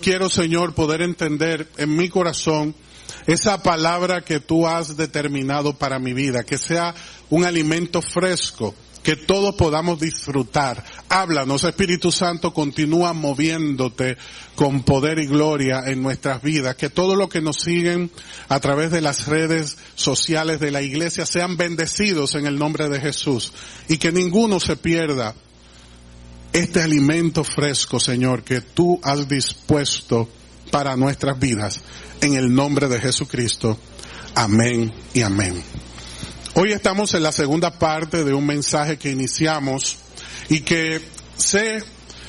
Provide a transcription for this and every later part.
Quiero, Señor, poder entender en mi corazón esa palabra que tú has determinado para mi vida, que sea un alimento fresco, que todos podamos disfrutar. Háblanos, Espíritu Santo, continúa moviéndote con poder y gloria en nuestras vidas. Que todo lo que nos siguen a través de las redes sociales de la iglesia sean bendecidos en el nombre de Jesús y que ninguno se pierda este alimento fresco, Señor, que tú has dispuesto para nuestras vidas. En el nombre de Jesucristo. Amén y amén. Hoy estamos en la segunda parte de un mensaje que iniciamos y que sé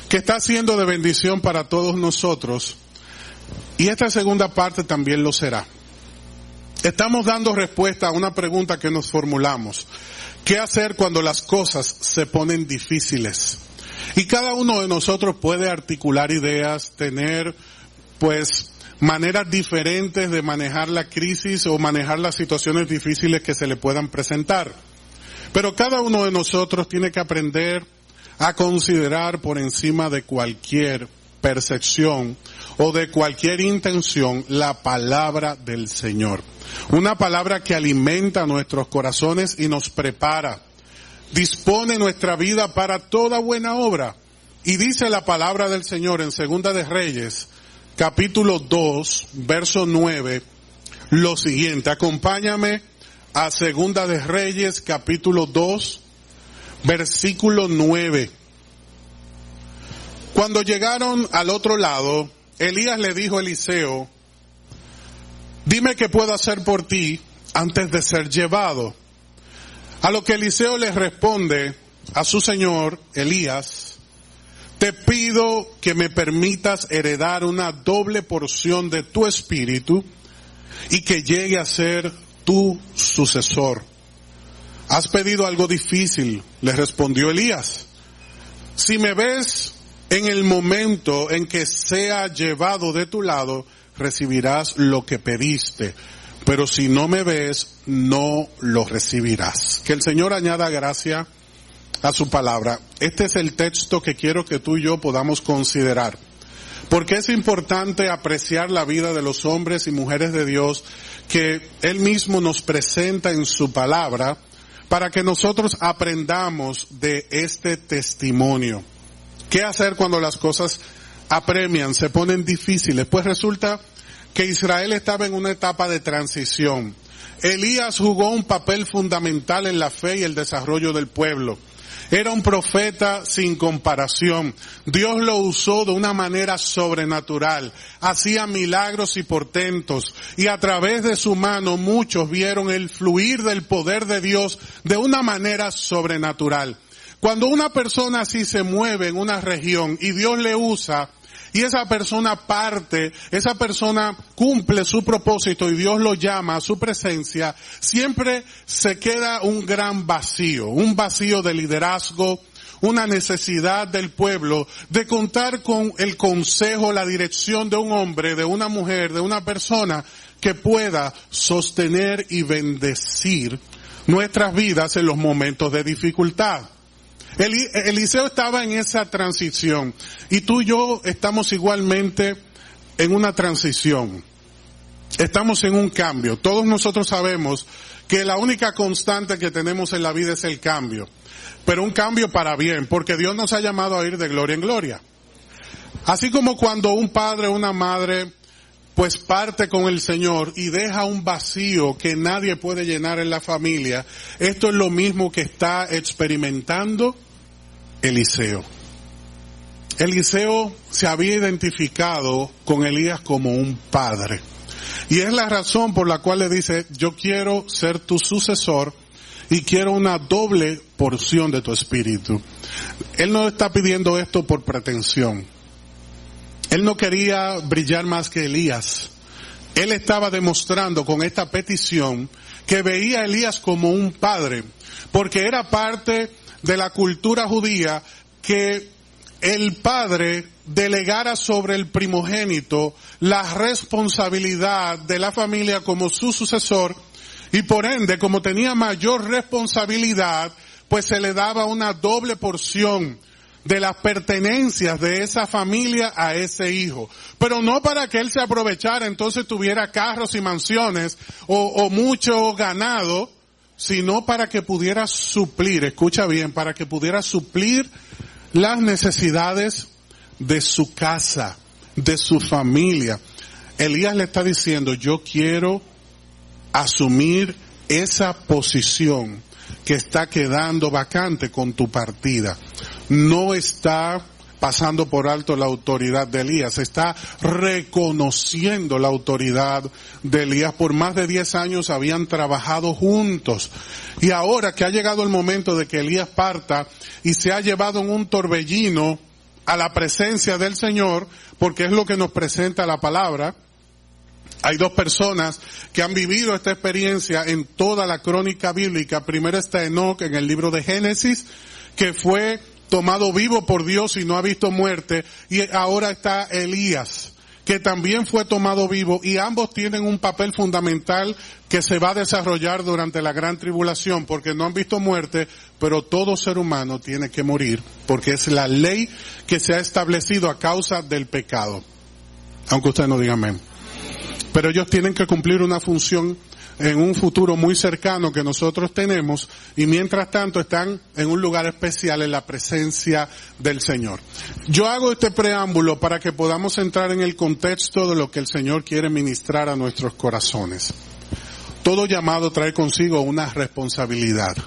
que está siendo de bendición para todos nosotros. Y esta segunda parte también lo será. Estamos dando respuesta a una pregunta que nos formulamos. ¿Qué hacer cuando las cosas se ponen difíciles? Y cada uno de nosotros puede articular ideas, tener pues maneras diferentes de manejar la crisis o manejar las situaciones difíciles que se le puedan presentar. Pero cada uno de nosotros tiene que aprender a considerar por encima de cualquier percepción o de cualquier intención la palabra del Señor. Una palabra que alimenta nuestros corazones y nos prepara. Dispone nuestra vida para toda buena obra. Y dice la palabra del Señor en Segunda de Reyes, capítulo 2, verso 9, lo siguiente. Acompáñame a Segunda de Reyes, capítulo 2, versículo 9. Cuando llegaron al otro lado, Elías le dijo a Eliseo, dime qué puedo hacer por ti antes de ser llevado. A lo que Eliseo le responde a su señor, Elías, te pido que me permitas heredar una doble porción de tu espíritu y que llegue a ser tu sucesor. Has pedido algo difícil, le respondió Elías. Si me ves en el momento en que sea llevado de tu lado, recibirás lo que pediste. Pero si no me ves, no lo recibirás. Que el Señor añada gracia a su palabra. Este es el texto que quiero que tú y yo podamos considerar. Porque es importante apreciar la vida de los hombres y mujeres de Dios que Él mismo nos presenta en su palabra para que nosotros aprendamos de este testimonio. ¿Qué hacer cuando las cosas apremian, se ponen difíciles? Pues resulta que Israel estaba en una etapa de transición. Elías jugó un papel fundamental en la fe y el desarrollo del pueblo. Era un profeta sin comparación. Dios lo usó de una manera sobrenatural. Hacía milagros y portentos. Y a través de su mano muchos vieron el fluir del poder de Dios de una manera sobrenatural. Cuando una persona así se mueve en una región y Dios le usa, y esa persona parte, esa persona cumple su propósito y Dios lo llama a su presencia, siempre se queda un gran vacío, un vacío de liderazgo, una necesidad del pueblo de contar con el consejo, la dirección de un hombre, de una mujer, de una persona que pueda sostener y bendecir nuestras vidas en los momentos de dificultad. Eliseo estaba en esa transición y tú y yo estamos igualmente en una transición. Estamos en un cambio. Todos nosotros sabemos que la única constante que tenemos en la vida es el cambio. Pero un cambio para bien, porque Dios nos ha llamado a ir de gloria en gloria. Así como cuando un padre o una madre pues parte con el Señor y deja un vacío que nadie puede llenar en la familia, esto es lo mismo que está experimentando Eliseo. Eliseo se había identificado con Elías como un padre. Y es la razón por la cual le dice, yo quiero ser tu sucesor y quiero una doble porción de tu espíritu. Él no está pidiendo esto por pretensión. Él no quería brillar más que Elías. él estaba demostrando con esta petición que veía a Elías como un padre, porque era parte de la cultura judía que el padre delegara sobre el primogénito la responsabilidad de la familia como su sucesor y por ende, como tenía mayor responsabilidad, pues se le daba una doble porción de las pertenencias de esa familia a ese hijo. Pero no para que él se aprovechara, entonces tuviera carros y mansiones o, o mucho ganado, sino para que pudiera suplir, escucha bien, para que pudiera suplir las necesidades de su casa, de su familia. Elías le está diciendo, yo quiero asumir esa posición que está quedando vacante con tu partida. No está pasando por alto la autoridad de Elías, está reconociendo la autoridad de Elías. Por más de 10 años habían trabajado juntos. Y ahora que ha llegado el momento de que Elías parta y se ha llevado en un torbellino a la presencia del Señor, porque es lo que nos presenta la palabra, hay dos personas que han vivido esta experiencia en toda la crónica bíblica. Primero está Enoch en el libro de Génesis, que fue tomado vivo por Dios y no ha visto muerte. Y ahora está Elías, que también fue tomado vivo y ambos tienen un papel fundamental que se va a desarrollar durante la gran tribulación porque no han visto muerte, pero todo ser humano tiene que morir porque es la ley que se ha establecido a causa del pecado. Aunque usted no diga amén pero ellos tienen que cumplir una función en un futuro muy cercano que nosotros tenemos y mientras tanto están en un lugar especial en la presencia del Señor. Yo hago este preámbulo para que podamos entrar en el contexto de lo que el Señor quiere ministrar a nuestros corazones. Todo llamado trae consigo una responsabilidad.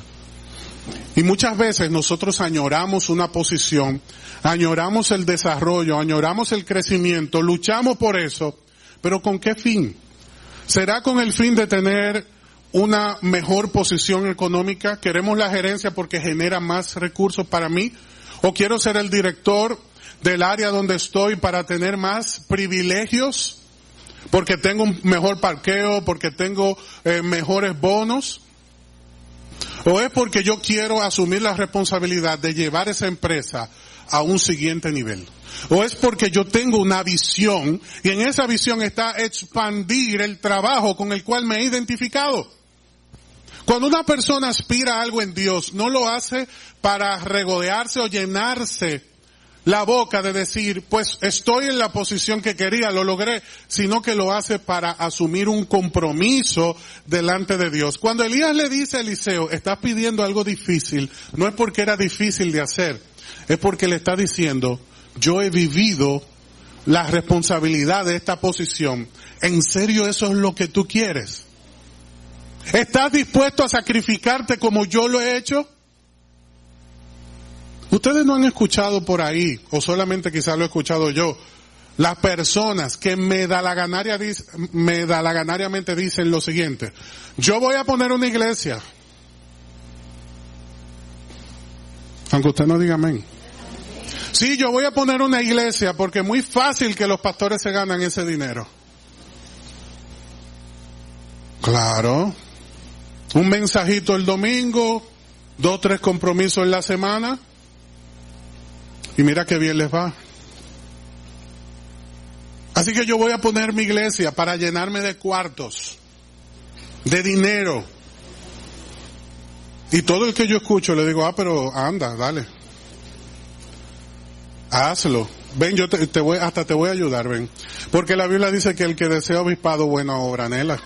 Y muchas veces nosotros añoramos una posición, añoramos el desarrollo, añoramos el crecimiento, luchamos por eso, pero ¿con qué fin? ¿Será con el fin de tener una mejor posición económica? ¿Queremos la gerencia porque genera más recursos para mí? ¿O quiero ser el director del área donde estoy para tener más privilegios? Porque tengo un mejor parqueo, porque tengo eh, mejores bonos. ¿O es porque yo quiero asumir la responsabilidad de llevar esa empresa a un siguiente nivel? O es porque yo tengo una visión y en esa visión está expandir el trabajo con el cual me he identificado. Cuando una persona aspira a algo en Dios, no lo hace para regodearse o llenarse la boca de decir, pues estoy en la posición que quería, lo logré, sino que lo hace para asumir un compromiso delante de Dios. Cuando Elías le dice a Eliseo, estás pidiendo algo difícil, no es porque era difícil de hacer, es porque le está diciendo, yo he vivido la responsabilidad de esta posición. ¿En serio eso es lo que tú quieres? ¿Estás dispuesto a sacrificarte como yo lo he hecho? Ustedes no han escuchado por ahí, o solamente quizás lo he escuchado yo, las personas que me da la ganaria, me da la ganariamente dicen lo siguiente, yo voy a poner una iglesia. Aunque usted no diga amén. Sí, yo voy a poner una iglesia porque es muy fácil que los pastores se ganan ese dinero. Claro. Un mensajito el domingo, dos, tres compromisos en la semana. Y mira qué bien les va. Así que yo voy a poner mi iglesia para llenarme de cuartos, de dinero. Y todo el que yo escucho le digo, ah, pero anda, dale. Hazlo. Ven, yo te, voy, hasta te voy a ayudar, ven. Porque la Biblia dice que el que desea obispado, buena obra anhela.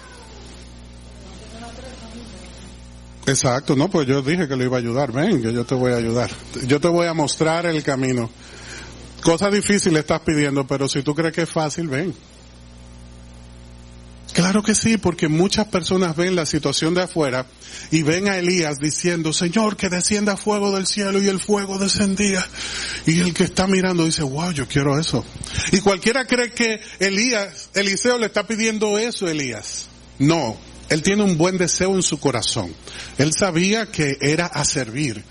Exacto, no, pues yo dije que lo iba a ayudar, ven, que yo te voy a ayudar. Yo te voy a mostrar el camino. Cosa difícil estás pidiendo, pero si tú crees que es fácil, ven. Claro que sí, porque muchas personas ven la situación de afuera y ven a Elías diciendo, Señor, que descienda fuego del cielo y el fuego descendía. Y el que está mirando dice, wow, yo quiero eso. Y cualquiera cree que Elías, Eliseo le está pidiendo eso a Elías. No, él tiene un buen deseo en su corazón. Él sabía que era a servir,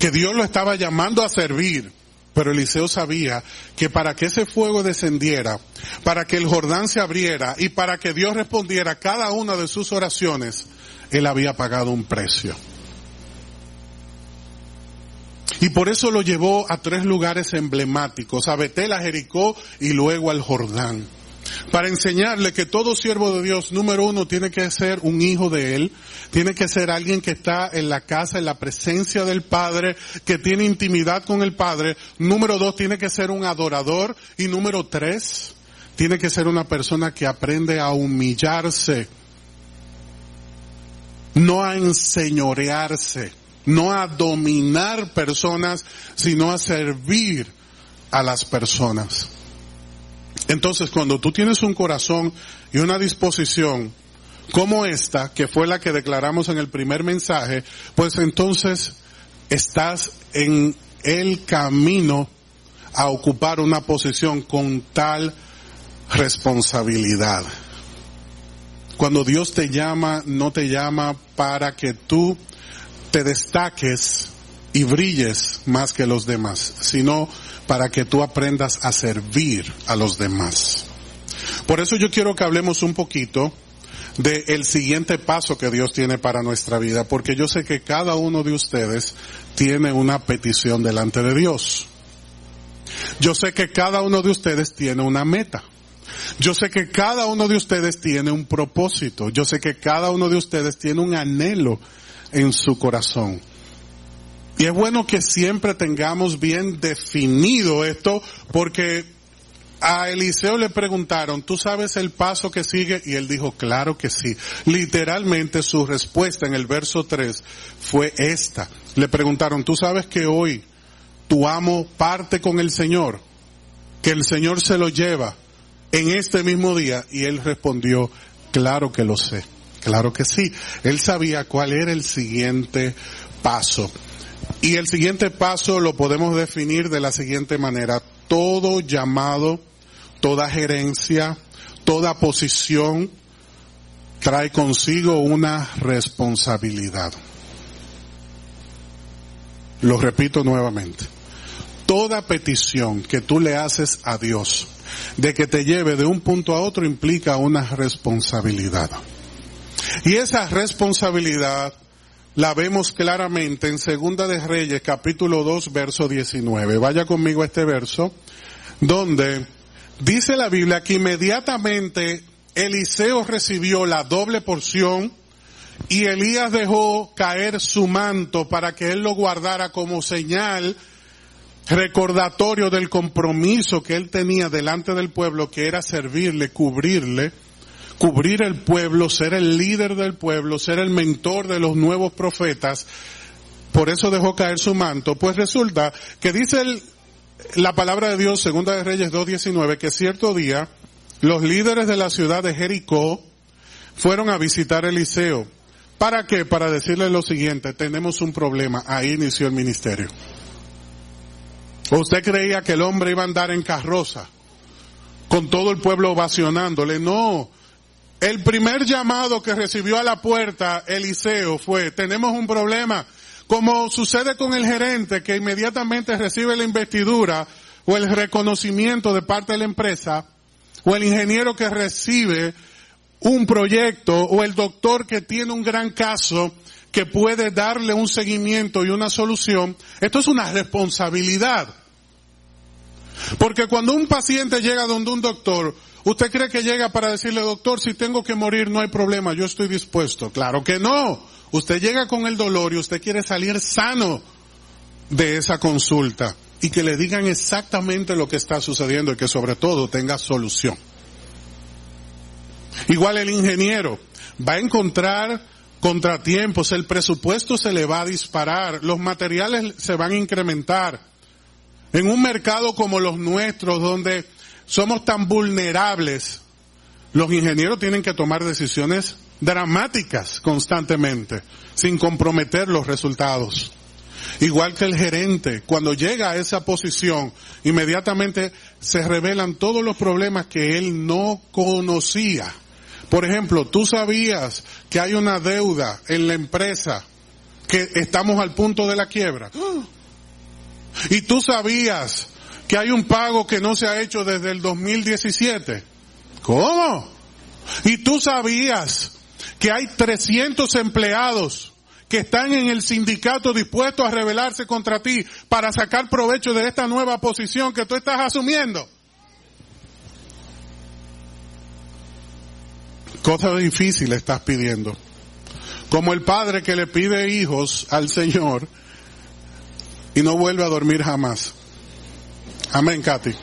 que Dios lo estaba llamando a servir. Pero Eliseo sabía que para que ese fuego descendiera, para que el Jordán se abriera y para que Dios respondiera a cada una de sus oraciones, él había pagado un precio. Y por eso lo llevó a tres lugares emblemáticos, a Betel, a Jericó y luego al Jordán para enseñarle que todo siervo de Dios, número uno, tiene que ser un hijo de Él, tiene que ser alguien que está en la casa, en la presencia del Padre, que tiene intimidad con el Padre, número dos, tiene que ser un adorador, y número tres, tiene que ser una persona que aprende a humillarse, no a enseñorearse, no a dominar personas, sino a servir a las personas. Entonces, cuando tú tienes un corazón y una disposición como esta, que fue la que declaramos en el primer mensaje, pues entonces estás en el camino a ocupar una posición con tal responsabilidad. Cuando Dios te llama, no te llama para que tú te destaques y brilles más que los demás, sino para que tú aprendas a servir a los demás. Por eso yo quiero que hablemos un poquito del el siguiente paso que Dios tiene para nuestra vida, porque yo sé que cada uno de ustedes tiene una petición delante de Dios. Yo sé que cada uno de ustedes tiene una meta. Yo sé que cada uno de ustedes tiene un propósito. Yo sé que cada uno de ustedes tiene un anhelo en su corazón. Y es bueno que siempre tengamos bien definido esto porque a Eliseo le preguntaron, ¿tú sabes el paso que sigue? Y él dijo, claro que sí. Literalmente su respuesta en el verso 3 fue esta. Le preguntaron, ¿tú sabes que hoy tu amo parte con el Señor? Que el Señor se lo lleva en este mismo día. Y él respondió, claro que lo sé. Claro que sí. Él sabía cuál era el siguiente paso. Y el siguiente paso lo podemos definir de la siguiente manera. Todo llamado, toda gerencia, toda posición trae consigo una responsabilidad. Lo repito nuevamente. Toda petición que tú le haces a Dios de que te lleve de un punto a otro implica una responsabilidad. Y esa responsabilidad la vemos claramente en Segunda de Reyes, capítulo 2, verso 19. Vaya conmigo a este verso, donde dice la Biblia que inmediatamente Eliseo recibió la doble porción y Elías dejó caer su manto para que él lo guardara como señal recordatorio del compromiso que él tenía delante del pueblo, que era servirle, cubrirle, cubrir el pueblo, ser el líder del pueblo, ser el mentor de los nuevos profetas, por eso dejó caer su manto, pues resulta que dice la palabra de Dios, segunda de Reyes 2.19, que cierto día los líderes de la ciudad de Jericó fueron a visitar Eliseo. ¿Para qué? Para decirle lo siguiente, tenemos un problema. Ahí inició el ministerio. ¿Usted creía que el hombre iba a andar en carroza? Con todo el pueblo ovacionándole. No, el primer llamado que recibió a la puerta Eliseo fue, tenemos un problema, como sucede con el gerente que inmediatamente recibe la investidura o el reconocimiento de parte de la empresa, o el ingeniero que recibe un proyecto, o el doctor que tiene un gran caso que puede darle un seguimiento y una solución, esto es una responsabilidad. Porque cuando un paciente llega donde un doctor, ¿Usted cree que llega para decirle, doctor, si tengo que morir no hay problema, yo estoy dispuesto? Claro que no. Usted llega con el dolor y usted quiere salir sano de esa consulta y que le digan exactamente lo que está sucediendo y que sobre todo tenga solución. Igual el ingeniero va a encontrar contratiempos, el presupuesto se le va a disparar, los materiales se van a incrementar. En un mercado como los nuestros, donde somos tan vulnerables, los ingenieros tienen que tomar decisiones dramáticas constantemente, sin comprometer los resultados. Igual que el gerente, cuando llega a esa posición, inmediatamente se revelan todos los problemas que él no conocía. Por ejemplo, tú sabías que hay una deuda en la empresa, que estamos al punto de la quiebra. Y tú sabías que hay un pago que no se ha hecho desde el 2017. ¿Cómo? Y tú sabías que hay 300 empleados que están en el sindicato dispuestos a rebelarse contra ti para sacar provecho de esta nueva posición que tú estás asumiendo. Cosa difícil estás pidiendo. Como el padre que le pide hijos al Señor y no vuelve a dormir jamás. Amén, Katy.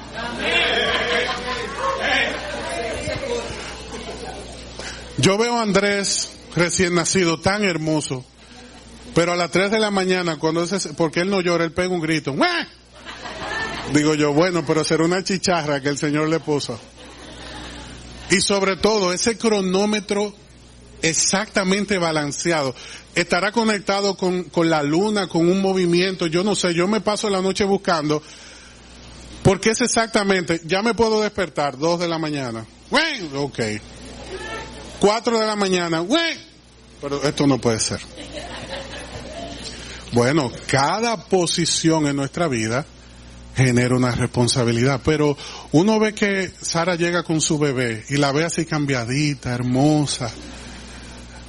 Yo veo a Andrés recién nacido tan hermoso, pero a las 3 de la mañana, cuando ese, porque él no llora, él pega un grito. Digo yo, bueno, pero será una chicharra que el Señor le puso. Y sobre todo, ese cronómetro exactamente balanceado. Estará conectado con, con la luna, con un movimiento, yo no sé, yo me paso la noche buscando, porque es exactamente, ya me puedo despertar, dos de la mañana. Ok. Cuatro de la mañana, pero esto no puede ser. Bueno, cada posición en nuestra vida genera una responsabilidad. Pero uno ve que Sara llega con su bebé y la ve así cambiadita, hermosa.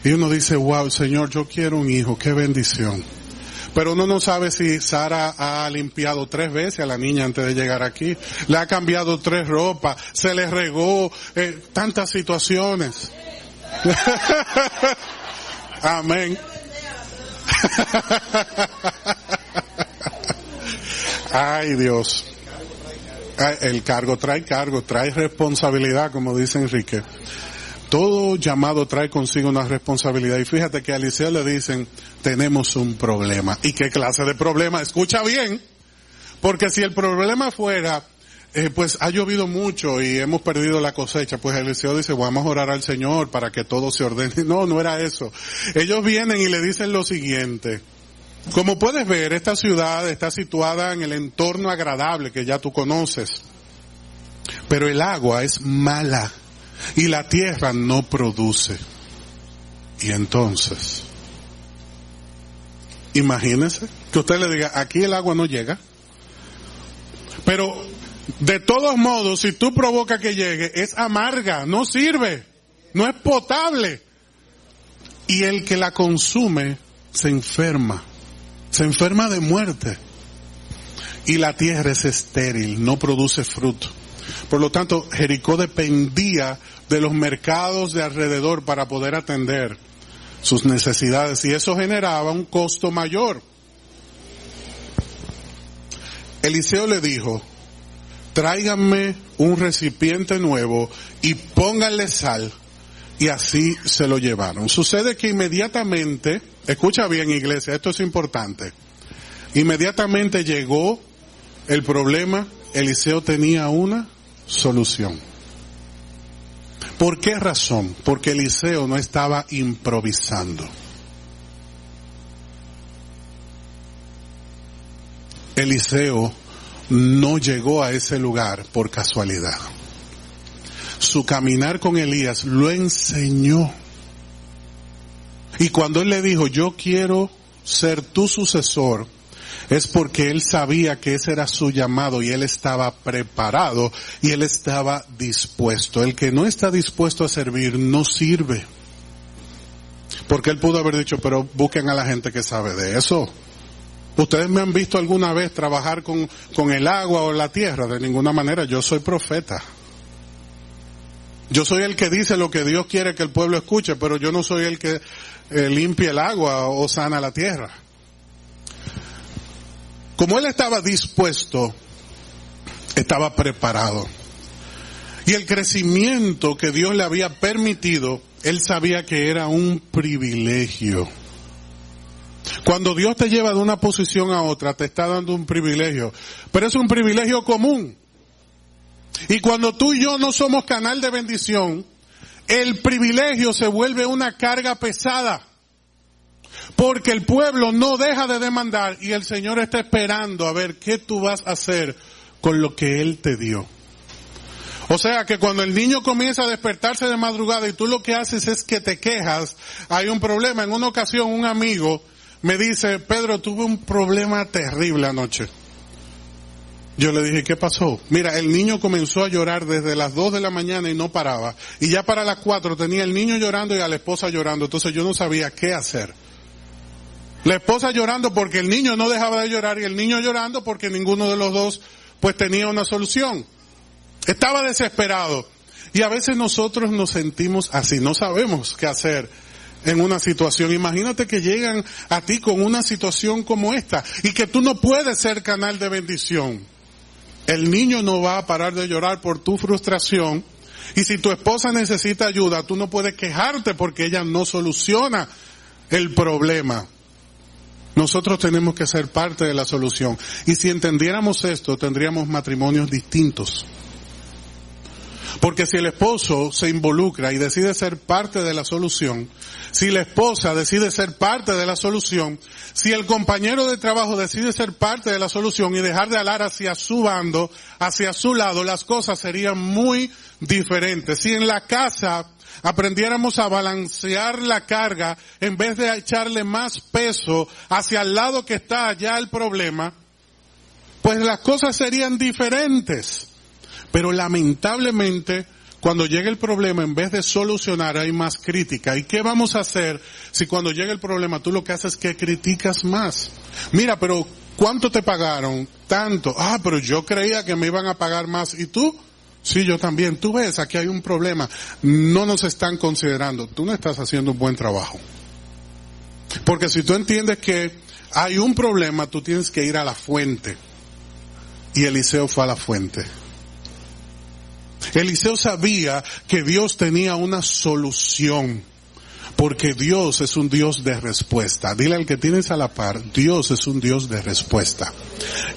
Y uno dice, wow, Señor, yo quiero un hijo, qué bendición. Pero uno no sabe si Sara ha limpiado tres veces a la niña antes de llegar aquí. Le ha cambiado tres ropas, se le regó, eh, tantas situaciones. Amén. Ay Dios. El cargo trae cargo, trae responsabilidad, como dice Enrique. Todo llamado trae consigo una responsabilidad. Y fíjate que a Eliseo le dicen, tenemos un problema. ¿Y qué clase de problema? Escucha bien. Porque si el problema fuera, eh, pues ha llovido mucho y hemos perdido la cosecha, pues Eliseo dice, vamos a orar al Señor para que todo se ordene. No, no era eso. Ellos vienen y le dicen lo siguiente. Como puedes ver, esta ciudad está situada en el entorno agradable que ya tú conoces. Pero el agua es mala y la tierra no produce. Y entonces, imagínese que usted le diga, aquí el agua no llega. Pero de todos modos, si tú provocas que llegue, es amarga, no sirve, no es potable. Y el que la consume se enferma se enferma de muerte. Y la tierra es estéril, no produce fruto. Por lo tanto, Jericó dependía de los mercados de alrededor para poder atender sus necesidades y eso generaba un costo mayor. Eliseo le dijo, tráiganme un recipiente nuevo y pónganle sal. Y así se lo llevaron. Sucede que inmediatamente Escucha bien iglesia, esto es importante. Inmediatamente llegó el problema, Eliseo tenía una solución. ¿Por qué razón? Porque Eliseo no estaba improvisando. Eliseo no llegó a ese lugar por casualidad. Su caminar con Elías lo enseñó y cuando él le dijo, yo quiero ser tu sucesor, es porque él sabía que ese era su llamado y él estaba preparado y él estaba dispuesto. El que no está dispuesto a servir no sirve. Porque él pudo haber dicho, pero busquen a la gente que sabe de eso. Ustedes me han visto alguna vez trabajar con, con el agua o la tierra, de ninguna manera, yo soy profeta. Yo soy el que dice lo que Dios quiere que el pueblo escuche, pero yo no soy el que eh, limpia el agua o sana la tierra. Como él estaba dispuesto, estaba preparado. Y el crecimiento que Dios le había permitido, él sabía que era un privilegio. Cuando Dios te lleva de una posición a otra, te está dando un privilegio. Pero es un privilegio común. Y cuando tú y yo no somos canal de bendición, el privilegio se vuelve una carga pesada. Porque el pueblo no deja de demandar y el Señor está esperando a ver qué tú vas a hacer con lo que Él te dio. O sea que cuando el niño comienza a despertarse de madrugada y tú lo que haces es que te quejas, hay un problema. En una ocasión un amigo me dice, Pedro, tuve un problema terrible anoche. Yo le dije, ¿qué pasó? Mira, el niño comenzó a llorar desde las 2 de la mañana y no paraba. Y ya para las 4 tenía el niño llorando y a la esposa llorando. Entonces yo no sabía qué hacer. La esposa llorando porque el niño no dejaba de llorar y el niño llorando porque ninguno de los dos pues tenía una solución. Estaba desesperado. Y a veces nosotros nos sentimos así, no sabemos qué hacer en una situación. Imagínate que llegan a ti con una situación como esta y que tú no puedes ser canal de bendición. El niño no va a parar de llorar por tu frustración y si tu esposa necesita ayuda, tú no puedes quejarte porque ella no soluciona el problema. Nosotros tenemos que ser parte de la solución. Y si entendiéramos esto, tendríamos matrimonios distintos. Porque si el esposo se involucra y decide ser parte de la solución, si la esposa decide ser parte de la solución, si el compañero de trabajo decide ser parte de la solución y dejar de alar hacia su bando, hacia su lado, las cosas serían muy diferentes. Si en la casa aprendiéramos a balancear la carga en vez de echarle más peso hacia el lado que está allá el problema, pues las cosas serían diferentes. Pero lamentablemente, cuando llega el problema, en vez de solucionar, hay más crítica. ¿Y qué vamos a hacer si cuando llega el problema tú lo que haces es que criticas más? Mira, pero ¿cuánto te pagaron? Tanto. Ah, pero yo creía que me iban a pagar más. ¿Y tú? Sí, yo también. Tú ves, aquí hay un problema. No nos están considerando. Tú no estás haciendo un buen trabajo. Porque si tú entiendes que hay un problema, tú tienes que ir a la fuente. Y Eliseo fue a la fuente. Eliseo sabía que Dios tenía una solución. Porque Dios es un Dios de respuesta. Dile al que tienes a la par, Dios es un Dios de respuesta.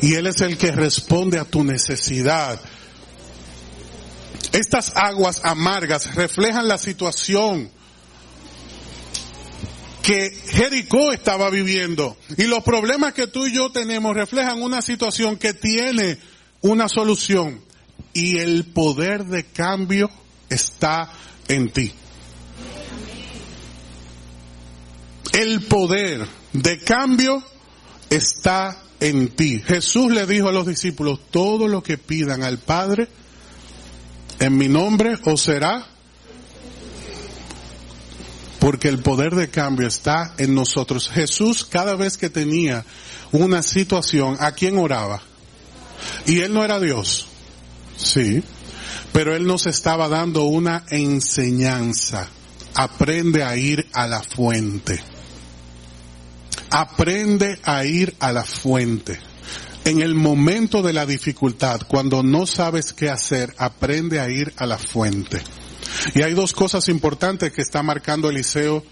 Y Él es el que responde a tu necesidad. Estas aguas amargas reflejan la situación que Jericó estaba viviendo. Y los problemas que tú y yo tenemos reflejan una situación que tiene una solución y el poder de cambio está en ti. El poder de cambio está en ti. Jesús le dijo a los discípulos, todo lo que pidan al Padre en mi nombre os será porque el poder de cambio está en nosotros. Jesús cada vez que tenía una situación, ¿a quién oraba? Y él no era Dios. Sí, pero Él nos estaba dando una enseñanza. Aprende a ir a la fuente. Aprende a ir a la fuente. En el momento de la dificultad, cuando no sabes qué hacer, aprende a ir a la fuente. Y hay dos cosas importantes que está marcando Eliseo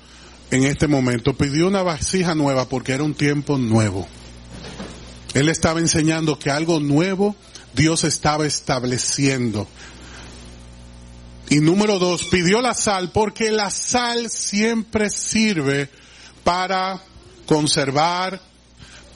en este momento. Pidió una vasija nueva porque era un tiempo nuevo. Él estaba enseñando que algo nuevo Dios estaba estableciendo. Y número dos, pidió la sal porque la sal siempre sirve para conservar,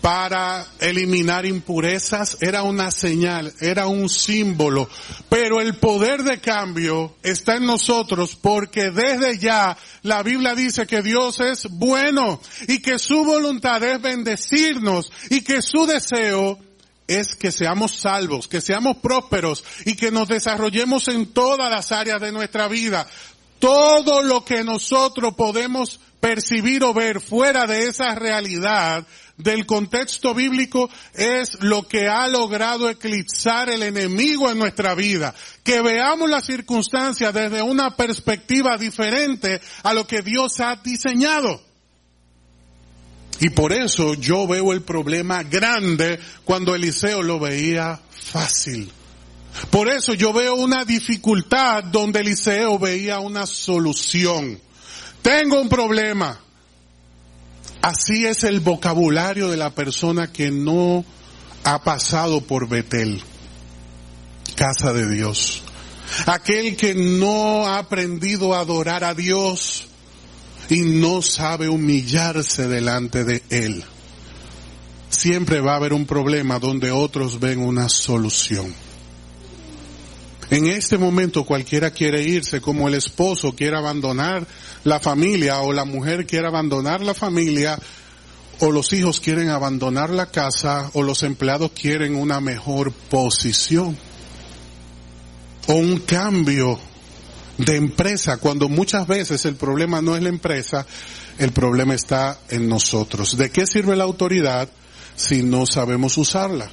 para eliminar impurezas, era una señal, era un símbolo. Pero el poder de cambio está en nosotros porque desde ya la Biblia dice que Dios es bueno y que su voluntad es bendecirnos y que su deseo es que seamos salvos, que seamos prósperos y que nos desarrollemos en todas las áreas de nuestra vida. Todo lo que nosotros podemos percibir o ver fuera de esa realidad del contexto bíblico es lo que ha logrado eclipsar el enemigo en nuestra vida. Que veamos las circunstancias desde una perspectiva diferente a lo que Dios ha diseñado. Y por eso yo veo el problema grande cuando Eliseo lo veía fácil. Por eso yo veo una dificultad donde Eliseo veía una solución. Tengo un problema. Así es el vocabulario de la persona que no ha pasado por Betel, casa de Dios. Aquel que no ha aprendido a adorar a Dios y no sabe humillarse delante de Él. Siempre va a haber un problema donde otros ven una solución. En este momento cualquiera quiere irse, como el esposo quiere abandonar la familia o la mujer quiere abandonar la familia o los hijos quieren abandonar la casa o los empleados quieren una mejor posición o un cambio de empresa cuando muchas veces el problema no es la empresa, el problema está en nosotros. ¿De qué sirve la autoridad si no sabemos usarla?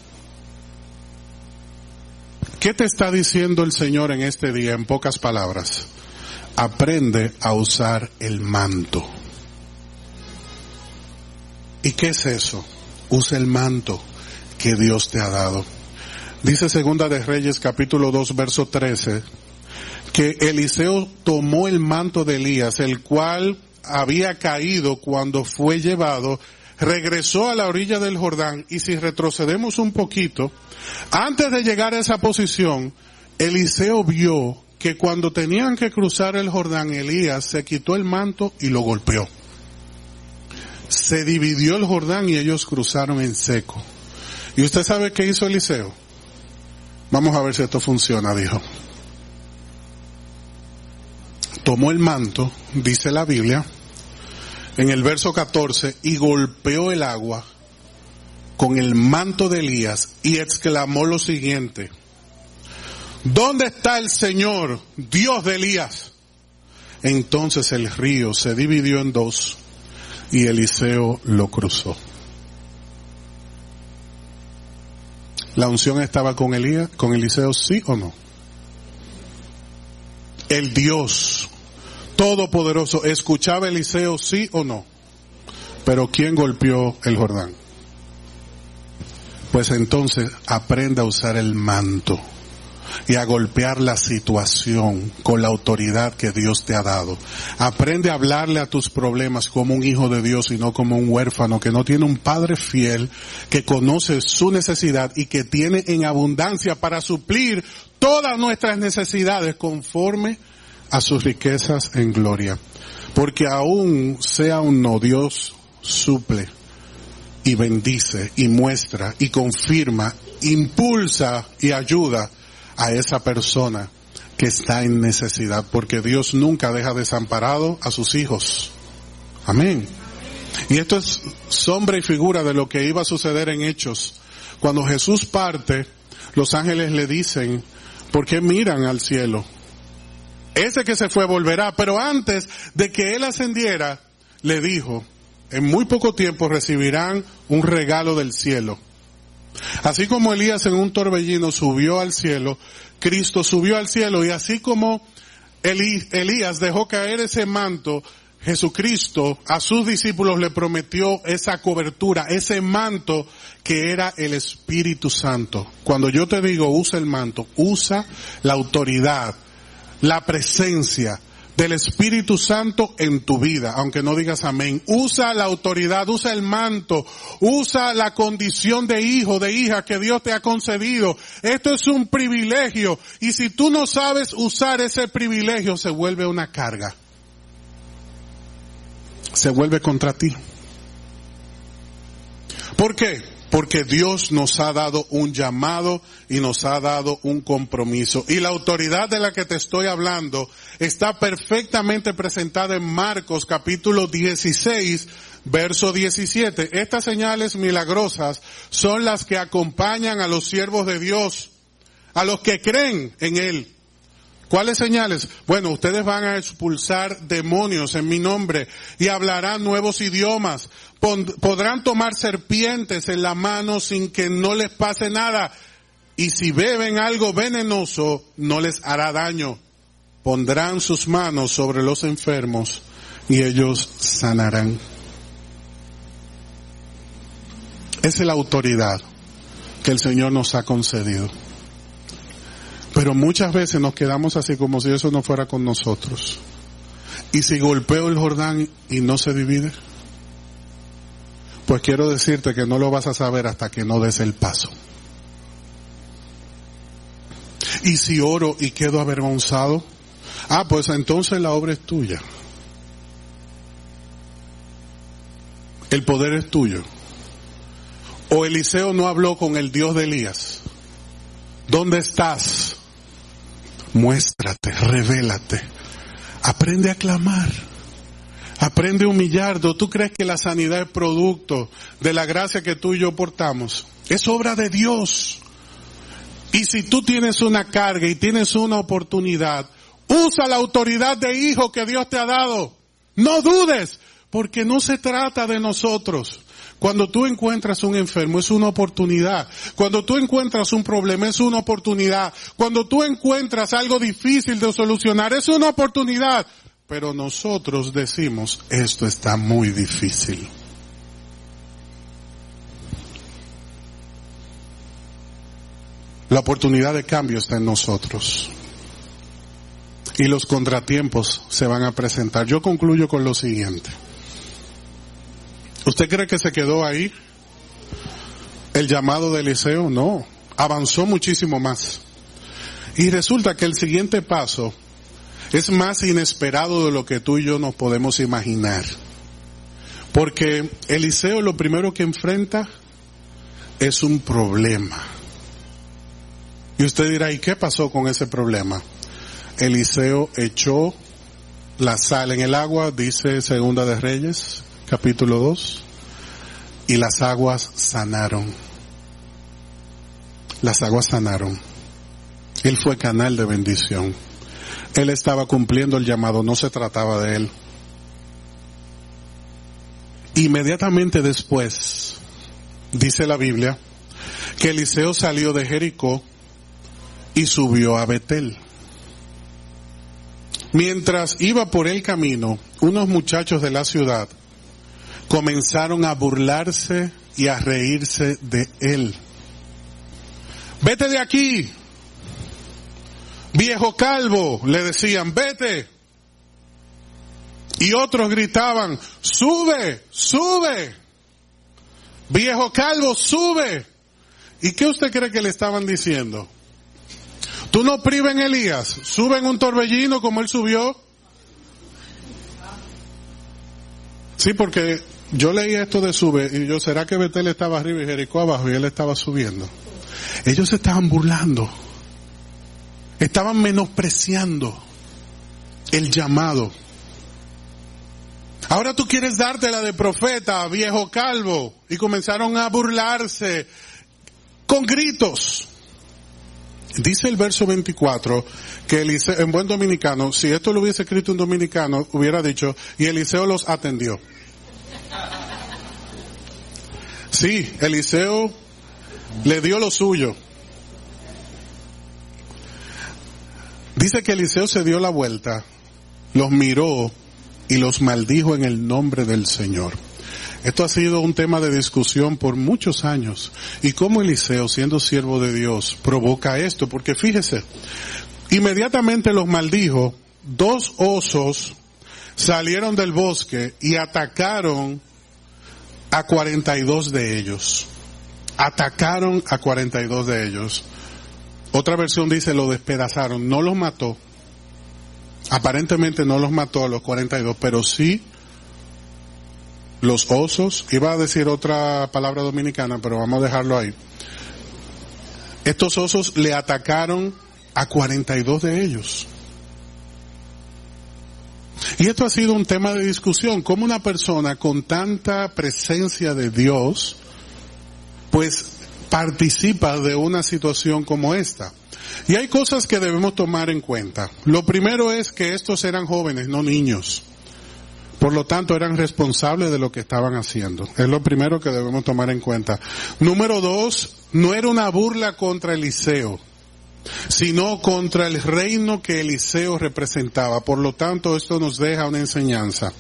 ¿Qué te está diciendo el Señor en este día en pocas palabras? Aprende a usar el manto. ¿Y qué es eso? Usa el manto que Dios te ha dado. Dice Segunda de Reyes capítulo 2 verso 13 que Eliseo tomó el manto de Elías, el cual había caído cuando fue llevado, regresó a la orilla del Jordán y si retrocedemos un poquito, antes de llegar a esa posición, Eliseo vio que cuando tenían que cruzar el Jordán, Elías se quitó el manto y lo golpeó. Se dividió el Jordán y ellos cruzaron en seco. ¿Y usted sabe qué hizo Eliseo? Vamos a ver si esto funciona, dijo. Tomó el manto, dice la Biblia, en el verso 14, y golpeó el agua con el manto de Elías y exclamó lo siguiente, ¿dónde está el Señor, Dios de Elías? Entonces el río se dividió en dos y Eliseo lo cruzó. ¿La unción estaba con Elías, con Eliseo, sí o no? El Dios Todopoderoso, ¿escuchaba Eliseo, sí o no? Pero ¿quién golpeó el Jordán? Pues entonces aprenda a usar el manto y a golpear la situación con la autoridad que Dios te ha dado. Aprende a hablarle a tus problemas como un hijo de Dios y no como un huérfano que no tiene un padre fiel, que conoce su necesidad y que tiene en abundancia para suplir todas nuestras necesidades conforme a sus riquezas en gloria. Porque aún sea un no, Dios suple y bendice y muestra y confirma, impulsa y ayuda a esa persona que está en necesidad, porque Dios nunca deja desamparado a sus hijos. Amén. Y esto es sombra y figura de lo que iba a suceder en Hechos. Cuando Jesús parte, los ángeles le dicen, ¿por qué miran al cielo? Ese que se fue volverá, pero antes de que él ascendiera, le dijo, en muy poco tiempo recibirán un regalo del cielo. Así como Elías en un torbellino subió al cielo, Cristo subió al cielo y así como Elías dejó caer ese manto, Jesucristo a sus discípulos le prometió esa cobertura, ese manto que era el Espíritu Santo. Cuando yo te digo usa el manto, usa la autoridad, la presencia, del Espíritu Santo en tu vida, aunque no digas amén. Usa la autoridad, usa el manto, usa la condición de hijo, de hija que Dios te ha concedido. Esto es un privilegio y si tú no sabes usar ese privilegio se vuelve una carga. Se vuelve contra ti. ¿Por qué? Porque Dios nos ha dado un llamado y nos ha dado un compromiso. Y la autoridad de la que te estoy hablando está perfectamente presentada en Marcos capítulo 16, verso 17. Estas señales milagrosas son las que acompañan a los siervos de Dios, a los que creen en Él. ¿Cuáles señales? Bueno, ustedes van a expulsar demonios en mi nombre y hablarán nuevos idiomas. Podrán tomar serpientes en la mano sin que no les pase nada. Y si beben algo venenoso, no les hará daño. Pondrán sus manos sobre los enfermos y ellos sanarán. Esa es la autoridad que el Señor nos ha concedido. Pero muchas veces nos quedamos así como si eso no fuera con nosotros. Y si golpeo el Jordán y no se divide, pues quiero decirte que no lo vas a saber hasta que no des el paso. Y si oro y quedo avergonzado, ah, pues entonces la obra es tuya. El poder es tuyo. O Eliseo no habló con el Dios de Elías. ¿Dónde estás? Muéstrate, revélate, aprende a clamar, Aprende a humillarlo. ¿Tú crees que la sanidad es producto de la gracia que tú y yo portamos? Es obra de Dios. Y si tú tienes una carga y tienes una oportunidad, usa la autoridad de hijo que Dios te ha dado. No dudes, porque no se trata de nosotros. Cuando tú encuentras un enfermo es una oportunidad. Cuando tú encuentras un problema es una oportunidad. Cuando tú encuentras algo difícil de solucionar es una oportunidad. Pero nosotros decimos, esto está muy difícil. La oportunidad de cambio está en nosotros. Y los contratiempos se van a presentar. Yo concluyo con lo siguiente. ¿Usted cree que se quedó ahí? El llamado de Eliseo, no. Avanzó muchísimo más. Y resulta que el siguiente paso es más inesperado de lo que tú y yo nos podemos imaginar. Porque Eliseo lo primero que enfrenta es un problema. Y usted dirá, ¿y qué pasó con ese problema? Eliseo echó la sal en el agua, dice Segunda de Reyes, capítulo 2, y las aguas sanaron. Las aguas sanaron. Él fue canal de bendición. Él estaba cumpliendo el llamado, no se trataba de él. Inmediatamente después, dice la Biblia, que Eliseo salió de Jericó y subió a Betel. Mientras iba por el camino, unos muchachos de la ciudad comenzaron a burlarse y a reírse de él. Vete de aquí, viejo calvo, le decían, vete. Y otros gritaban, sube, sube, viejo calvo, sube. ¿Y qué usted cree que le estaban diciendo? Tú no prives en Elías, sube en un torbellino como él subió. Sí, porque yo leí esto de sube y yo, ¿será que Betel estaba arriba y Jericó abajo y él estaba subiendo? Ellos se estaban burlando. Estaban menospreciando el llamado. Ahora tú quieres dártela de profeta, viejo calvo. Y comenzaron a burlarse con gritos. Dice el verso 24 que Eliseo, en buen dominicano, si esto lo hubiese escrito un dominicano, hubiera dicho, y Eliseo los atendió. Sí, Eliseo le dio lo suyo. Dice que Eliseo se dio la vuelta, los miró y los maldijo en el nombre del Señor. Esto ha sido un tema de discusión por muchos años. ¿Y cómo Eliseo, siendo siervo de Dios, provoca esto? Porque fíjese, inmediatamente los maldijo, dos osos salieron del bosque y atacaron a 42 de ellos. Atacaron a 42 de ellos. Otra versión dice lo despedazaron, no los mató. Aparentemente no los mató a los 42, pero sí los osos, iba a decir otra palabra dominicana, pero vamos a dejarlo ahí. Estos osos le atacaron a 42 de ellos. Y esto ha sido un tema de discusión, cómo una persona con tanta presencia de Dios, pues participa de una situación como esta. Y hay cosas que debemos tomar en cuenta. Lo primero es que estos eran jóvenes, no niños. Por lo tanto, eran responsables de lo que estaban haciendo. Es lo primero que debemos tomar en cuenta. Número dos, no era una burla contra Eliseo, sino contra el reino que Eliseo representaba. Por lo tanto, esto nos deja una enseñanza.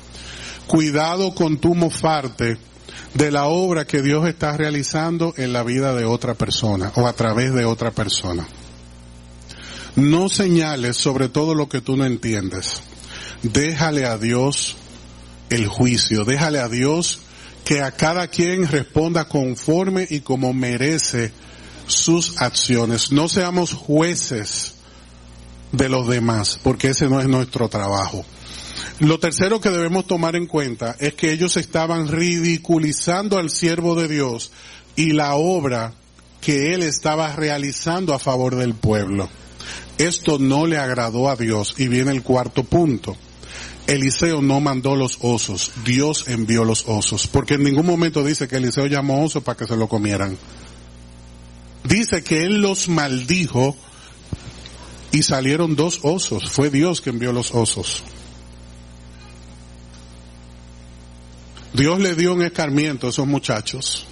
Cuidado con tu mofarte de la obra que Dios está realizando en la vida de otra persona o a través de otra persona. No señales sobre todo lo que tú no entiendes. Déjale a Dios el juicio. Déjale a Dios que a cada quien responda conforme y como merece sus acciones. No seamos jueces de los demás, porque ese no es nuestro trabajo. Lo tercero que debemos tomar en cuenta es que ellos estaban ridiculizando al siervo de Dios y la obra que él estaba realizando a favor del pueblo. Esto no le agradó a Dios y viene el cuarto punto. Eliseo no mandó los osos, Dios envió los osos, porque en ningún momento dice que Eliseo llamó osos para que se lo comieran. Dice que él los maldijo y salieron dos osos, fue Dios que envió los osos. Dios le dio un escarmiento a esos muchachos.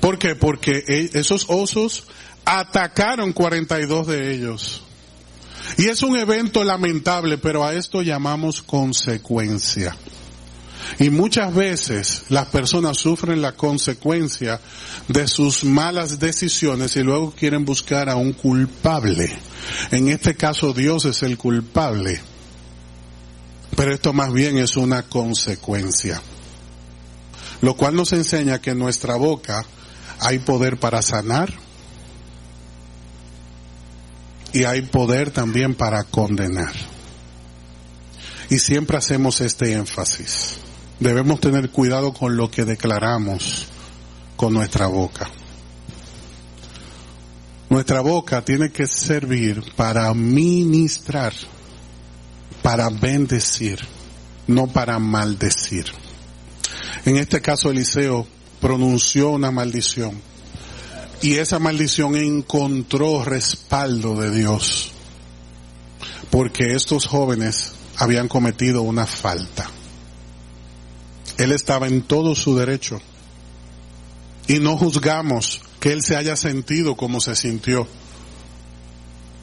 ¿Por qué? Porque e, esos osos atacaron 42 de ellos. Y es un evento lamentable, pero a esto llamamos consecuencia. Y muchas veces las personas sufren la consecuencia de sus malas decisiones y luego quieren buscar a un culpable. En este caso Dios es el culpable. Pero esto más bien es una consecuencia. Lo cual nos enseña que en nuestra boca hay poder para sanar y hay poder también para condenar. Y siempre hacemos este énfasis. Debemos tener cuidado con lo que declaramos con nuestra boca. Nuestra boca tiene que servir para ministrar para bendecir, no para maldecir. En este caso Eliseo pronunció una maldición y esa maldición encontró respaldo de Dios porque estos jóvenes habían cometido una falta. Él estaba en todo su derecho y no juzgamos que él se haya sentido como se sintió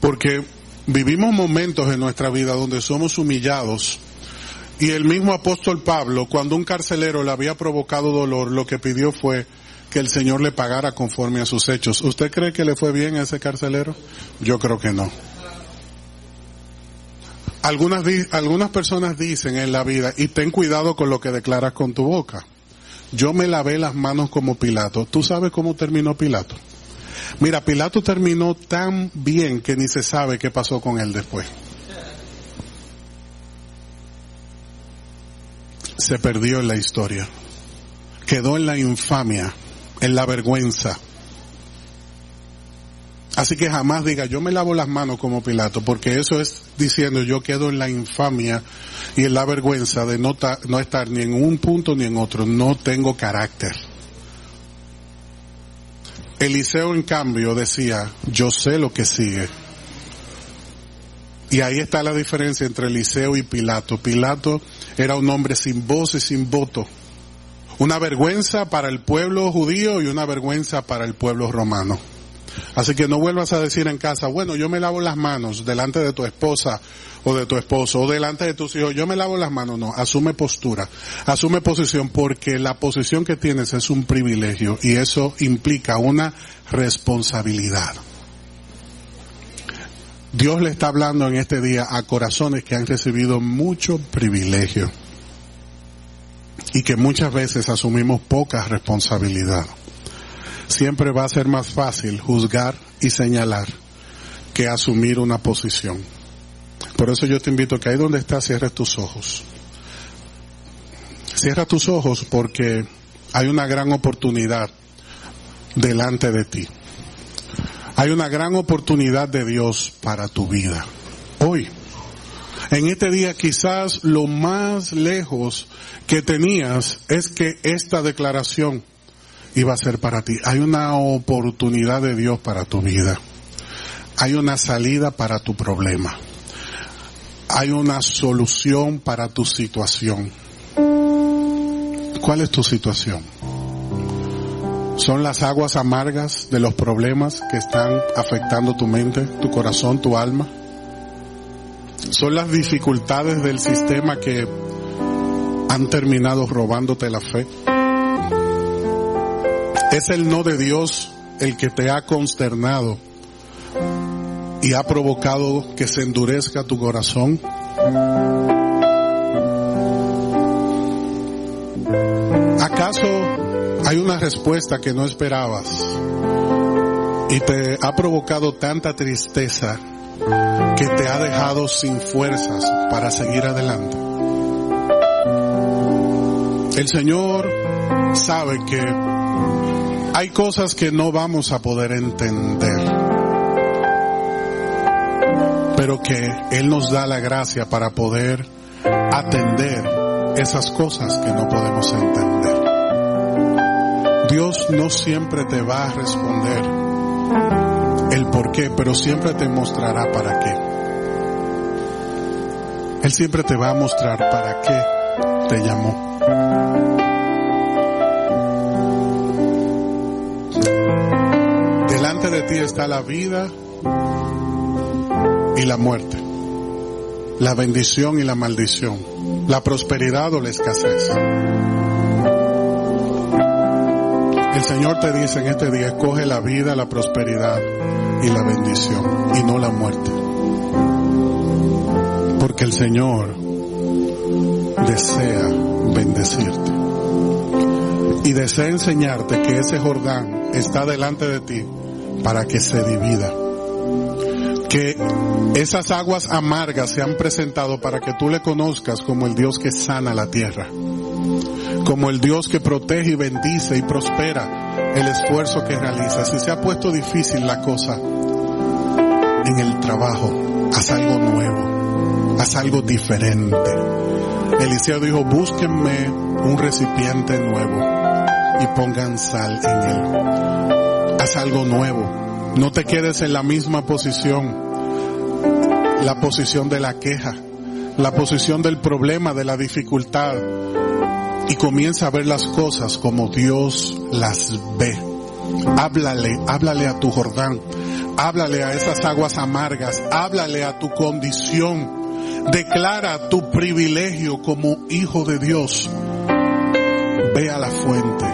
porque vivimos momentos en nuestra vida donde somos humillados y el mismo apóstol Pablo, cuando un carcelero le había provocado dolor, lo que pidió fue que el Señor le pagara conforme a sus hechos. ¿Usted cree que le fue bien a ese carcelero? Yo creo que no. Algunas, algunas personas dicen en la vida, y ten cuidado con lo que declaras con tu boca. Yo me lavé las manos como Pilato. ¿Tú sabes cómo terminó Pilato? Mira, Pilato terminó tan bien que ni se sabe qué pasó con él después. Se perdió en la historia. Quedó en la infamia, en la vergüenza. Así que jamás diga, yo me lavo las manos como Pilato, porque eso es diciendo yo quedo en la infamia y en la vergüenza de no, no estar ni en un punto ni en otro. No tengo carácter. Eliseo en cambio decía, yo sé lo que sigue. Y ahí está la diferencia entre Eliseo y Pilato. Pilato era un hombre sin voz y sin voto. Una vergüenza para el pueblo judío y una vergüenza para el pueblo romano. Así que no vuelvas a decir en casa, bueno, yo me lavo las manos delante de tu esposa o de tu esposo o delante de tus hijos, yo me lavo las manos, no, asume postura, asume posición porque la posición que tienes es un privilegio y eso implica una responsabilidad. Dios le está hablando en este día a corazones que han recibido mucho privilegio y que muchas veces asumimos poca responsabilidad. Siempre va a ser más fácil juzgar y señalar que asumir una posición. Por eso yo te invito que ahí donde estás cierres tus ojos. Cierra tus ojos porque hay una gran oportunidad delante de ti. Hay una gran oportunidad de Dios para tu vida. Hoy, en este día quizás lo más lejos que tenías es que esta declaración iba a ser para ti. Hay una oportunidad de Dios para tu vida. Hay una salida para tu problema hay una solución para tu situación. ¿Cuál es tu situación? ¿Son las aguas amargas de los problemas que están afectando tu mente, tu corazón, tu alma? ¿Son las dificultades del sistema que han terminado robándote la fe? ¿Es el no de Dios el que te ha consternado y ha provocado que se endurezca tu corazón? ¿Acaso hay una respuesta que no esperabas y te ha provocado tanta tristeza que te ha dejado sin fuerzas para seguir adelante? El Señor sabe que hay cosas que no vamos a poder entender pero que Él nos da la gracia para poder atender esas cosas que no podemos entender. Dios no siempre te va a responder el por qué, pero siempre te mostrará para qué. Él siempre te va a mostrar para qué te llamó. Está la vida y la muerte, la bendición y la maldición, la prosperidad o la escasez. El Señor te dice en este día, escoge la vida, la prosperidad y la bendición y no la muerte. Porque el Señor desea bendecirte y desea enseñarte que ese Jordán está delante de ti para que se divida. Que esas aguas amargas se han presentado para que tú le conozcas como el Dios que sana la tierra, como el Dios que protege y bendice y prospera el esfuerzo que realiza. Si se ha puesto difícil la cosa en el trabajo, haz algo nuevo, haz algo diferente. Eliseo dijo, búsquenme un recipiente nuevo y pongan sal en él. Haz algo nuevo. No te quedes en la misma posición, la posición de la queja, la posición del problema, de la dificultad, y comienza a ver las cosas como Dios las ve. Háblale, háblale a tu Jordán, háblale a esas aguas amargas, háblale a tu condición, declara tu privilegio como hijo de Dios. Ve a la fuente,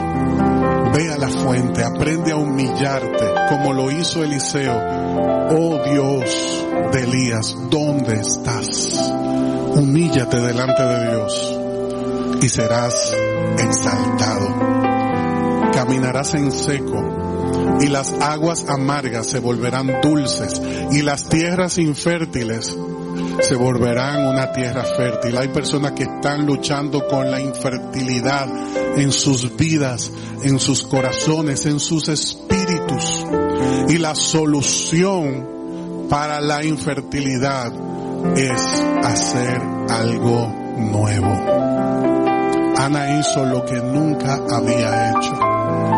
ve a la fuente, aprende a humillarte como lo hizo Eliseo. Oh Dios de Elías, ¿dónde estás? Humíllate delante de Dios y serás exaltado. Caminarás en seco y las aguas amargas se volverán dulces y las tierras infértiles se volverán una tierra fértil. Hay personas que están luchando con la infertilidad en sus vidas, en sus corazones, en sus espíritus. Y la solución para la infertilidad es hacer algo nuevo. Ana hizo lo que nunca había hecho.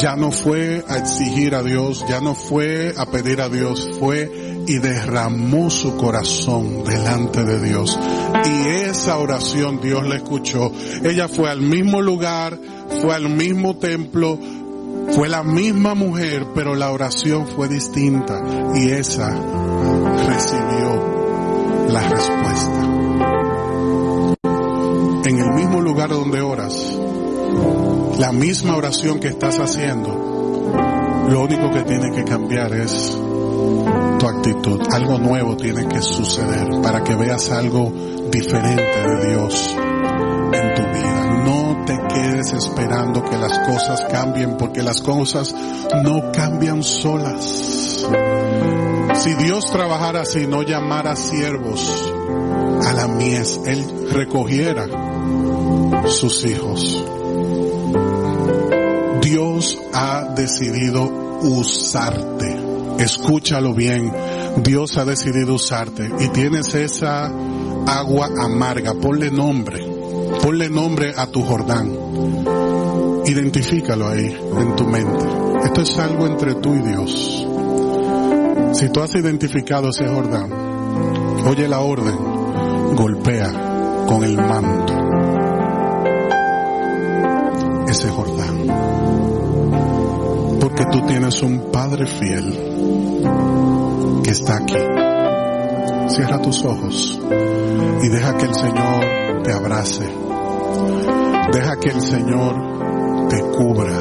Ya no fue a exigir a Dios, ya no fue a pedir a Dios, fue y derramó su corazón delante de Dios. Y esa oración Dios la escuchó. Ella fue al mismo lugar, fue al mismo templo, fue la misma mujer, pero la oración fue distinta. Y esa recibió la respuesta. En el mismo lugar donde oras, la misma oración que estás haciendo, lo único que tiene que cambiar es tu actitud. Algo nuevo tiene que suceder para que veas algo diferente de Dios en tu vida. No te quedes esperando que las cosas cambien porque las cosas no cambian solas. Si Dios trabajara así, no llamara siervos a la mies, Él recogiera sus hijos. Dios ha decidido usarte. Escúchalo bien. Dios ha decidido usarte y tienes esa agua amarga. Ponle nombre. Ponle nombre a tu Jordán. Identifícalo ahí en tu mente. Esto es algo entre tú y Dios. Si tú has identificado ese Jordán, oye la orden, golpea con el manto ese Jordán. Porque tú tienes un Padre fiel que está aquí. Cierra tus ojos y deja que el Señor te abrace. Deja que el Señor te cubra.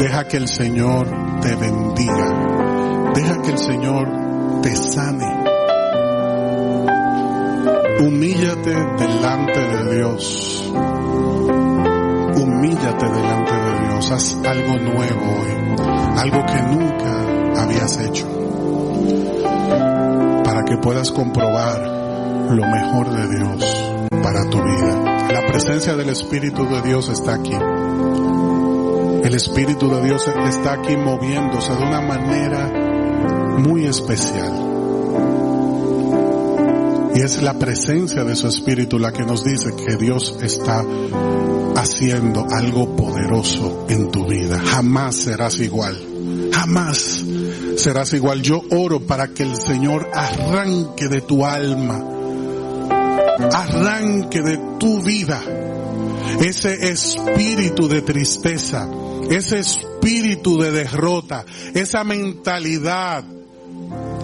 Deja que el Señor te bendiga. Deja que el Señor te sane. Humíllate delante de Dios. Humíllate delante de Dios. Haz algo nuevo hoy. Algo que nunca habías hecho. Para que puedas comprobar lo mejor de Dios para tu vida. La presencia del Espíritu de Dios está aquí. El Espíritu de Dios está aquí moviéndose de una manera muy especial. Y es la presencia de su Espíritu la que nos dice que Dios está haciendo algo poderoso en tu vida. Jamás serás igual. Jamás serás igual. Yo oro para que el Señor arranque de tu alma, arranque de tu vida ese espíritu de tristeza, ese espíritu de derrota, esa mentalidad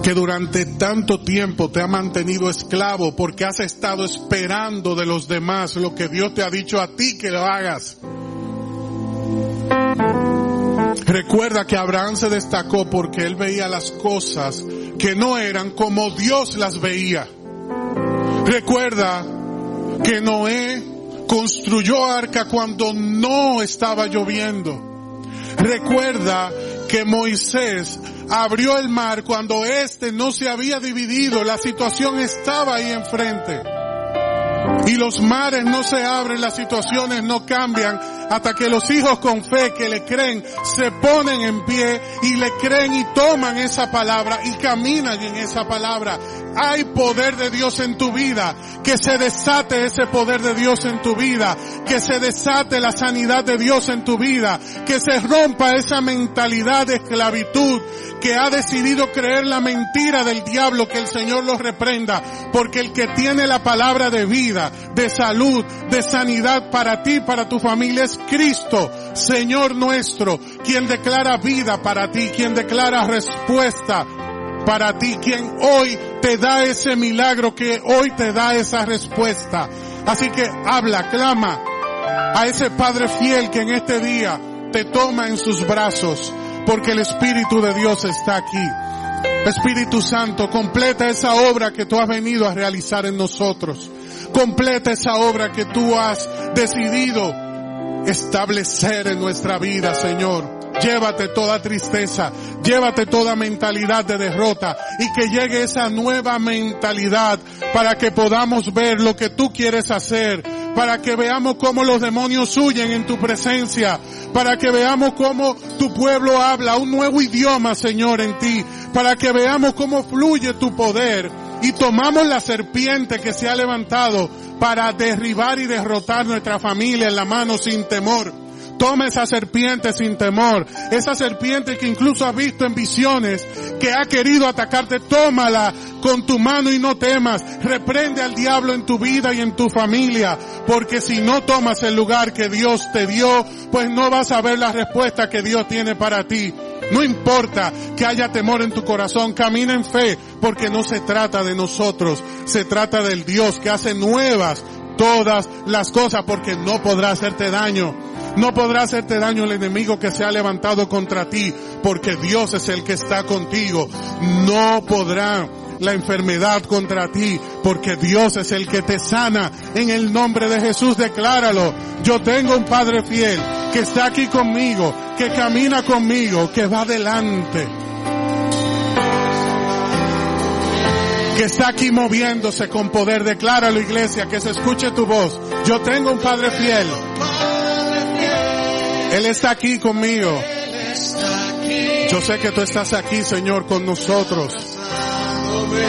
que durante tanto tiempo te ha mantenido esclavo porque has estado esperando de los demás lo que Dios te ha dicho a ti que lo hagas. Recuerda que Abraham se destacó porque él veía las cosas que no eran como Dios las veía. Recuerda que Noé construyó arca cuando no estaba lloviendo. Recuerda que Moisés abrió el mar cuando éste no se había dividido, la situación estaba ahí enfrente. Y los mares no se abren, las situaciones no cambian hasta que los hijos con fe que le creen se ponen en pie y le creen y toman esa palabra y caminan en esa palabra. Hay poder de Dios en tu vida, que se desate ese poder de Dios en tu vida, que se desate la sanidad de Dios en tu vida, que se rompa esa mentalidad de esclavitud que ha decidido creer la mentira del diablo, que el Señor los reprenda, porque el que tiene la palabra de vida, de salud, de sanidad para ti, para tu familia es Cristo, Señor nuestro, quien declara vida para ti, quien declara respuesta para ti, quien hoy te da ese milagro, que hoy te da esa respuesta. Así que habla, clama a ese Padre fiel que en este día te toma en sus brazos, porque el Espíritu de Dios está aquí. Espíritu Santo, completa esa obra que tú has venido a realizar en nosotros. Completa esa obra que tú has decidido establecer en nuestra vida, Señor. Llévate toda tristeza, llévate toda mentalidad de derrota y que llegue esa nueva mentalidad para que podamos ver lo que tú quieres hacer, para que veamos cómo los demonios huyen en tu presencia, para que veamos cómo tu pueblo habla un nuevo idioma, Señor, en ti, para que veamos cómo fluye tu poder y tomamos la serpiente que se ha levantado para derribar y derrotar nuestra familia en la mano sin temor. Toma esa serpiente sin temor. Esa serpiente que incluso has visto en visiones, que ha querido atacarte, tómala con tu mano y no temas. Reprende al diablo en tu vida y en tu familia. Porque si no tomas el lugar que Dios te dio, pues no vas a ver la respuesta que Dios tiene para ti. No importa que haya temor en tu corazón, camina en fe, porque no se trata de nosotros, se trata del Dios que hace nuevas todas las cosas, porque no podrá hacerte daño. No podrá hacerte daño el enemigo que se ha levantado contra ti, porque Dios es el que está contigo. No podrá la enfermedad contra ti, porque Dios es el que te sana. En el nombre de Jesús decláralo. Yo tengo un Padre fiel que está aquí conmigo, que camina conmigo, que va adelante. Que está aquí moviéndose con poder. Decláralo iglesia, que se escuche tu voz. Yo tengo un Padre fiel. Él está aquí conmigo. Yo sé que tú estás aquí, Señor, con nosotros,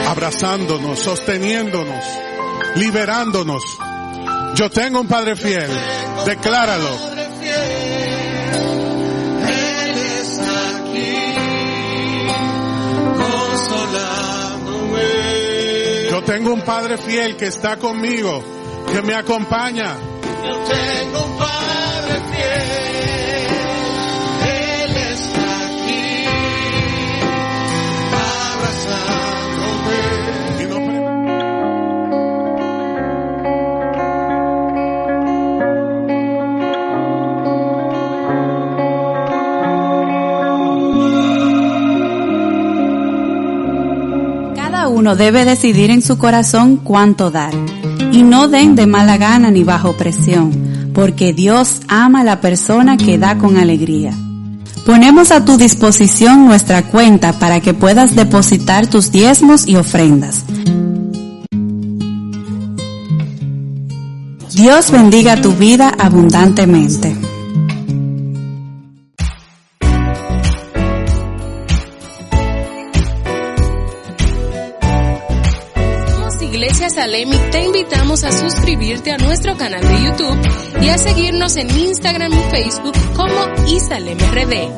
abrazándonos, sosteniéndonos, liberándonos. Yo tengo un Padre fiel. Decláralo. Yo tengo un Padre fiel que está conmigo, que me acompaña. Uno debe decidir en su corazón cuánto dar. Y no den de mala gana ni bajo presión, porque Dios ama a la persona que da con alegría. Ponemos a tu disposición nuestra cuenta para que puedas depositar tus diezmos y ofrendas. Dios bendiga tu vida abundantemente. Salemi te invitamos a suscribirte a nuestro canal de YouTube y a seguirnos en Instagram y Facebook como ISalemRD.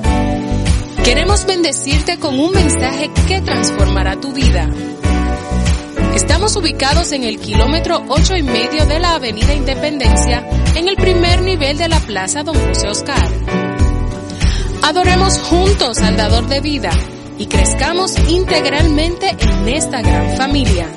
Queremos bendecirte con un mensaje que transformará tu vida. Estamos ubicados en el kilómetro ocho y medio de la Avenida Independencia, en el primer nivel de la Plaza Don José Oscar. Adoremos juntos al dador de vida y crezcamos integralmente en esta gran familia.